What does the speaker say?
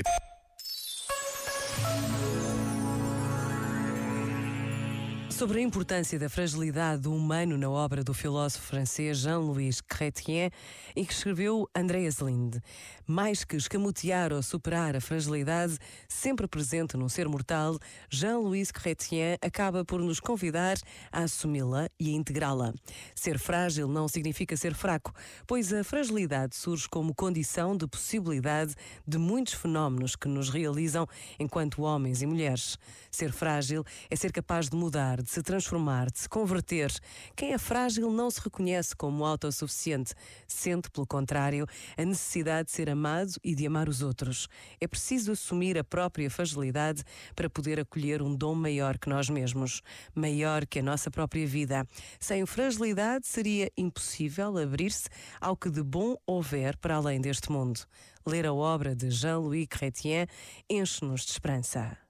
with Sobre a importância da fragilidade do humano na obra do filósofo francês Jean-Louis Chrétien e que escreveu Andreas Linde. Mais que escamotear ou superar a fragilidade sempre presente num ser mortal, Jean-Louis Chrétien acaba por nos convidar a assumi-la e a integrá-la. Ser frágil não significa ser fraco, pois a fragilidade surge como condição de possibilidade de muitos fenómenos que nos realizam enquanto homens e mulheres. Ser frágil é ser capaz de mudar, de se transformar, de se converter. Quem é frágil não se reconhece como autossuficiente, sente, pelo contrário, a necessidade de ser amado e de amar os outros. É preciso assumir a própria fragilidade para poder acolher um dom maior que nós mesmos, maior que a nossa própria vida. Sem fragilidade seria impossível abrir-se ao que de bom houver para além deste mundo. Ler a obra de Jean-Louis Chrétien enche-nos de esperança.